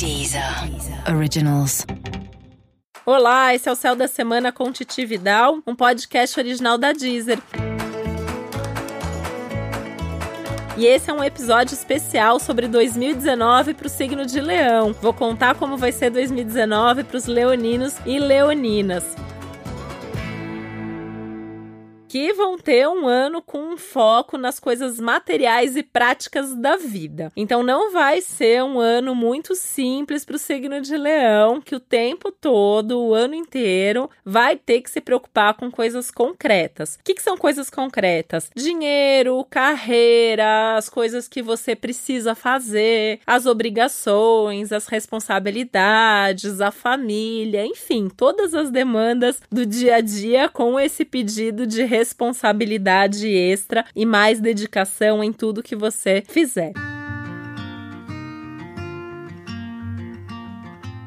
Deezer Originals. Olá, esse é o Céu da Semana com Titi Vidal, um podcast original da Deezer. E esse é um episódio especial sobre 2019 para o signo de Leão. Vou contar como vai ser 2019 para os leoninos e leoninas que vão ter um ano com um foco nas coisas materiais e práticas da vida. Então não vai ser um ano muito simples para o signo de Leão, que o tempo todo, o ano inteiro, vai ter que se preocupar com coisas concretas. O que, que são coisas concretas? Dinheiro, carreira, as coisas que você precisa fazer, as obrigações, as responsabilidades, a família, enfim, todas as demandas do dia a dia com esse pedido de responsabilidade extra e mais dedicação em tudo que você fizer.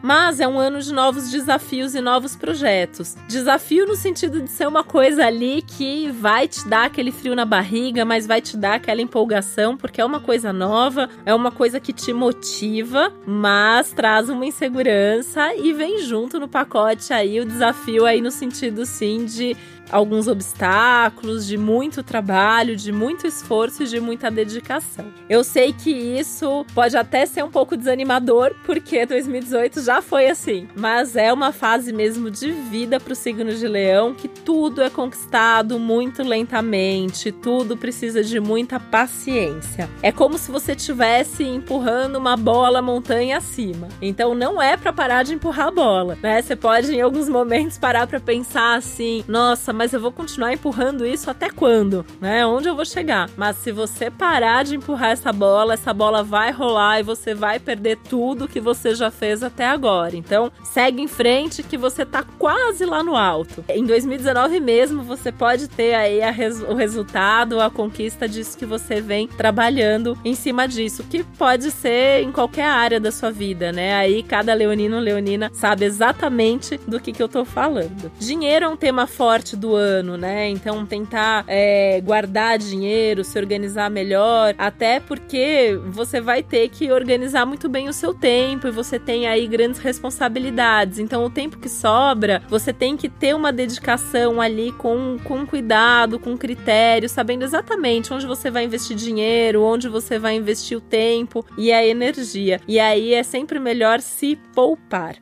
Mas é um ano de novos desafios e novos projetos. Desafio no sentido de ser uma coisa ali que vai te dar aquele frio na barriga, mas vai te dar aquela empolgação, porque é uma coisa nova, é uma coisa que te motiva, mas traz uma insegurança e vem junto no pacote aí o desafio aí no sentido sim de alguns obstáculos, de muito trabalho, de muito esforço e de muita dedicação. Eu sei que isso pode até ser um pouco desanimador, porque 2018 já foi assim, mas é uma fase mesmo de vida para o signo de Leão que tudo é conquistado muito lentamente, tudo precisa de muita paciência. É como se você estivesse empurrando uma bola montanha acima. Então não é para parar de empurrar a bola, né? Você pode em alguns momentos parar para pensar assim: "Nossa, mas eu vou continuar empurrando isso até quando? Né? Onde eu vou chegar? Mas se você parar de empurrar essa bola, essa bola vai rolar e você vai perder tudo que você já fez até agora. Então, segue em frente que você tá quase lá no alto. Em 2019 mesmo, você pode ter aí res o resultado, a conquista disso que você vem trabalhando em cima disso, que pode ser em qualquer área da sua vida, né? Aí cada leonino leonina sabe exatamente do que, que eu tô falando. Dinheiro é um tema forte do ano, né? Então tentar é, guardar dinheiro, se organizar melhor, até porque você vai ter que organizar muito bem o seu tempo e você tem aí grandes responsabilidades. Então o tempo que sobra, você tem que ter uma dedicação ali com, com cuidado, com critério, sabendo exatamente onde você vai investir dinheiro, onde você vai investir o tempo e a energia. E aí é sempre melhor se poupar.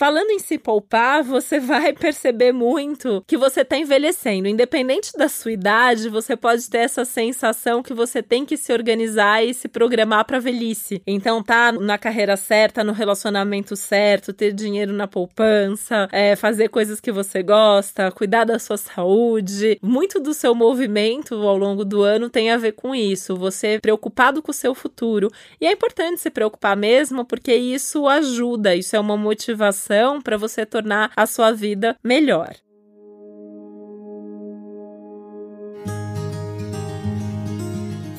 Falando em se poupar, você vai perceber muito que você está envelhecendo. Independente da sua idade, você pode ter essa sensação que você tem que se organizar e se programar para velhice. Então, tá na carreira certa, no relacionamento certo, ter dinheiro na poupança, é, fazer coisas que você gosta, cuidar da sua saúde. Muito do seu movimento ao longo do ano tem a ver com isso. Você preocupado com o seu futuro. E é importante se preocupar mesmo, porque isso ajuda, isso é uma motivação para você tornar a sua vida melhor.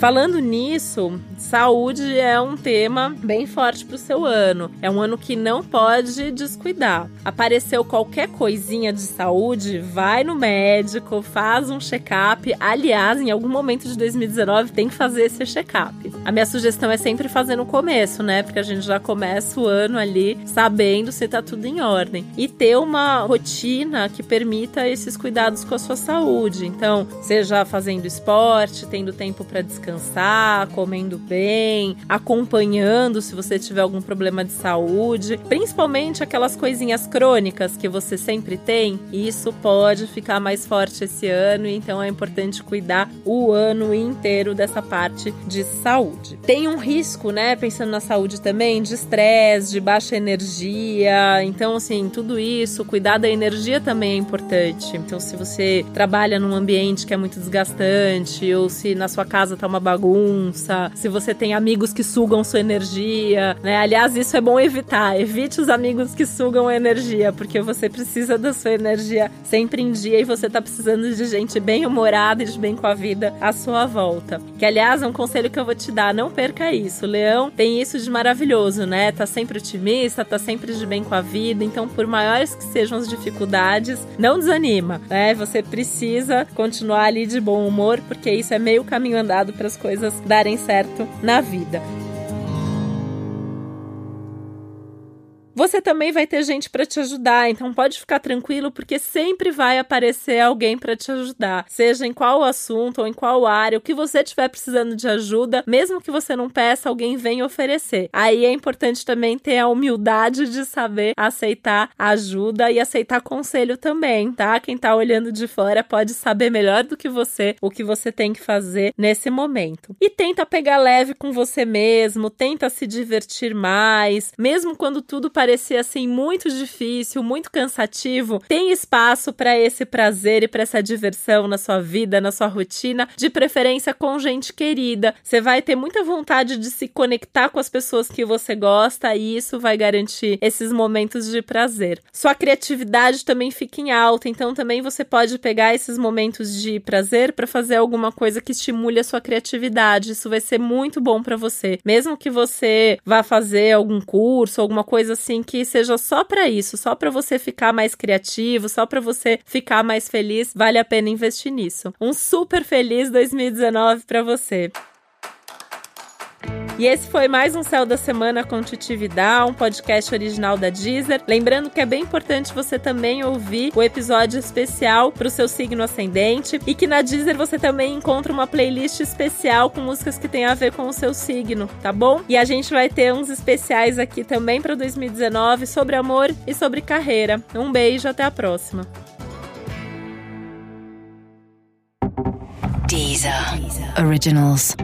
Falando nisso, saúde é um tema bem forte para o seu ano. É um ano que não pode descuidar. Apareceu qualquer coisinha de saúde, vai no médico, faz um check-up. Aliás, em algum momento de 2019 tem que fazer esse check-up. A minha sugestão é sempre fazer no começo, né? Porque a gente já começa o ano ali sabendo se tá tudo em ordem. E ter uma rotina que permita esses cuidados com a sua saúde. Então, seja fazendo esporte, tendo tempo para descansar comendo bem, acompanhando se você tiver algum problema de saúde, principalmente aquelas coisinhas crônicas que você sempre tem, isso pode ficar mais forte esse ano, então é importante cuidar o ano inteiro dessa parte de saúde. Tem um risco, né, pensando na saúde também, de estresse, de baixa energia, então assim, tudo isso, cuidar da energia também é importante. Então se você trabalha num ambiente que é muito desgastante ou se na sua casa tá uma bagunça, se você tem amigos que sugam sua energia, né? Aliás, isso é bom evitar. Evite os amigos que sugam a energia, porque você precisa da sua energia sempre em dia e você tá precisando de gente bem humorada e de bem com a vida à sua volta. Que aliás, é um conselho que eu vou te dar, não perca isso. O leão tem isso de maravilhoso, né? Tá sempre otimista, tá sempre de bem com a vida, então por maiores que sejam as dificuldades, não desanima, né? Você precisa continuar ali de bom humor, porque isso é meio caminho andado para as coisas darem certo na vida. Você também vai ter gente para te ajudar, então pode ficar tranquilo porque sempre vai aparecer alguém para te ajudar, seja em qual assunto ou em qual área, o que você estiver precisando de ajuda, mesmo que você não peça, alguém vem oferecer. Aí é importante também ter a humildade de saber aceitar ajuda e aceitar conselho também, tá? Quem tá olhando de fora pode saber melhor do que você o que você tem que fazer nesse momento. E tenta pegar leve com você mesmo, tenta se divertir mais, mesmo quando tudo parecia assim muito difícil, muito cansativo, tem espaço para esse prazer e para essa diversão na sua vida, na sua rotina, de preferência com gente querida. Você vai ter muita vontade de se conectar com as pessoas que você gosta e isso vai garantir esses momentos de prazer. Sua criatividade também fica em alta, então também você pode pegar esses momentos de prazer para fazer alguma coisa que estimule a sua criatividade. Isso vai ser muito bom para você. Mesmo que você vá fazer algum curso, alguma coisa assim que seja só para isso, só para você ficar mais criativo, só para você ficar mais feliz, vale a pena investir nisso. Um super feliz 2019 para você. E esse foi mais um Céu da Semana com Titividade, um podcast original da Deezer. Lembrando que é bem importante você também ouvir o episódio especial para o seu signo ascendente e que na Deezer você também encontra uma playlist especial com músicas que tem a ver com o seu signo, tá bom? E a gente vai ter uns especiais aqui também para 2019 sobre amor e sobre carreira. Um beijo, até a próxima. Deezer. Originals.